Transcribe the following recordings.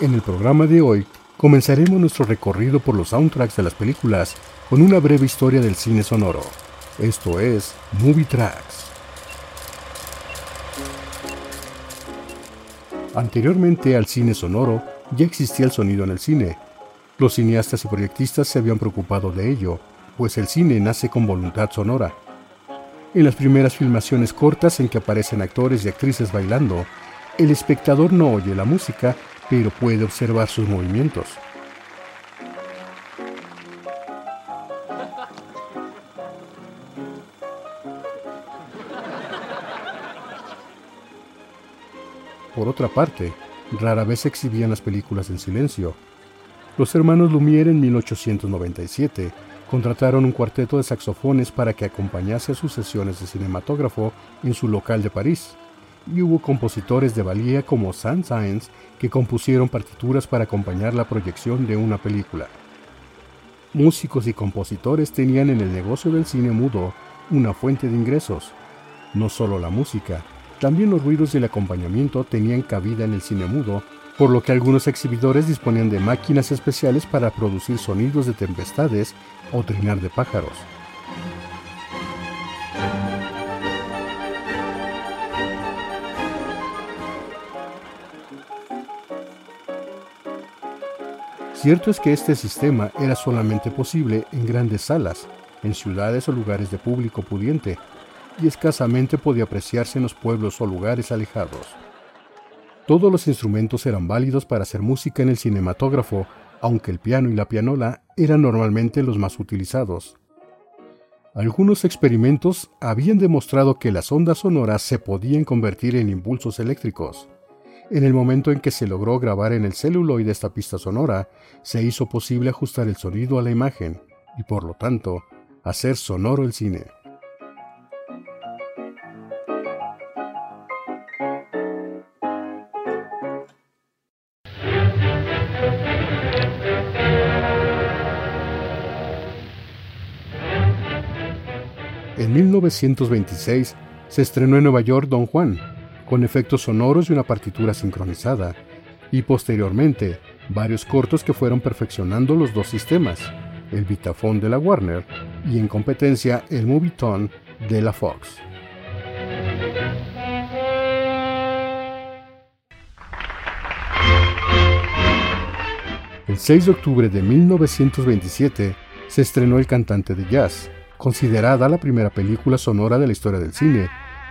En el programa de hoy comenzaremos nuestro recorrido por los soundtracks de las películas con una breve historia del cine sonoro. Esto es Movie Tracks. Anteriormente al cine sonoro ya existía el sonido en el cine. Los cineastas y proyectistas se habían preocupado de ello, pues el cine nace con voluntad sonora. En las primeras filmaciones cortas en que aparecen actores y actrices bailando, el espectador no oye la música, pero puede observar sus movimientos. Por otra parte, rara vez exhibían las películas en silencio. Los hermanos Lumière en 1897 contrataron un cuarteto de saxofones para que acompañase a sus sesiones de cinematógrafo en su local de París, y hubo compositores de valía como Saint-Saëns que compusieron partituras para acompañar la proyección de una película. Músicos y compositores tenían en el negocio del cine mudo una fuente de ingresos. No solo la música, también los ruidos y el acompañamiento tenían cabida en el cine mudo por lo que algunos exhibidores disponían de máquinas especiales para producir sonidos de tempestades o trinar de pájaros. Cierto es que este sistema era solamente posible en grandes salas, en ciudades o lugares de público pudiente, y escasamente podía apreciarse en los pueblos o lugares alejados. Todos los instrumentos eran válidos para hacer música en el cinematógrafo, aunque el piano y la pianola eran normalmente los más utilizados. Algunos experimentos habían demostrado que las ondas sonoras se podían convertir en impulsos eléctricos. En el momento en que se logró grabar en el celuloide esta pista sonora, se hizo posible ajustar el sonido a la imagen y por lo tanto hacer sonoro el cine. En 1926 se estrenó en Nueva York Don Juan, con efectos sonoros y una partitura sincronizada, y posteriormente varios cortos que fueron perfeccionando los dos sistemas, el Vitaphone de la Warner y en competencia el Movietone de la Fox. El 6 de octubre de 1927 se estrenó El cantante de jazz, considerada la primera película sonora de la historia del cine,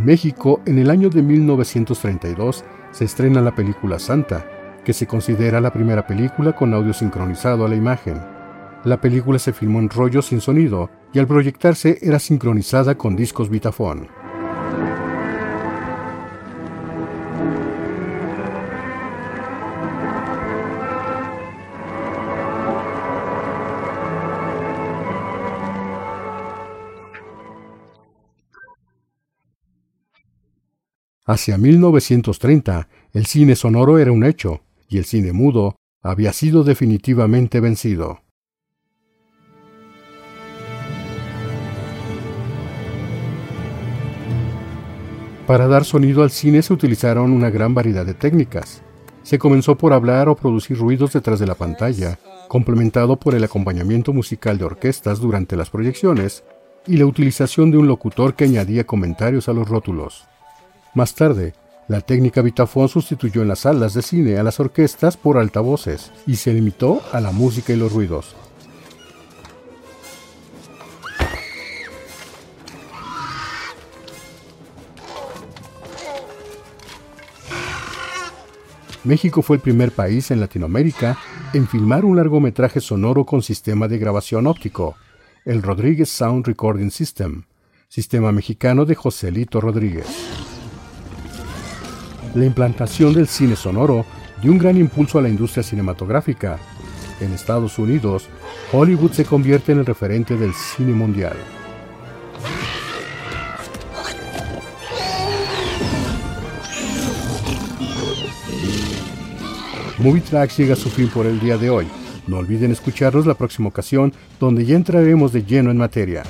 En México, en el año de 1932, se estrena la película Santa, que se considera la primera película con audio sincronizado a la imagen. La película se filmó en rollo sin sonido y al proyectarse era sincronizada con discos Vitaphone. Hacia 1930, el cine sonoro era un hecho, y el cine mudo había sido definitivamente vencido. Para dar sonido al cine se utilizaron una gran variedad de técnicas. Se comenzó por hablar o producir ruidos detrás de la pantalla, complementado por el acompañamiento musical de orquestas durante las proyecciones y la utilización de un locutor que añadía comentarios a los rótulos. Más tarde, la técnica Vitaphone sustituyó en las salas de cine a las orquestas por altavoces y se limitó a la música y los ruidos. México fue el primer país en Latinoamérica en filmar un largometraje sonoro con sistema de grabación óptico, el Rodríguez Sound Recording System, sistema mexicano de Joselito Rodríguez. La implantación del cine sonoro dio un gran impulso a la industria cinematográfica. En Estados Unidos, Hollywood se convierte en el referente del cine mundial. Movie Tracks llega a su fin por el día de hoy. No olviden escucharnos la próxima ocasión, donde ya entraremos de lleno en materia.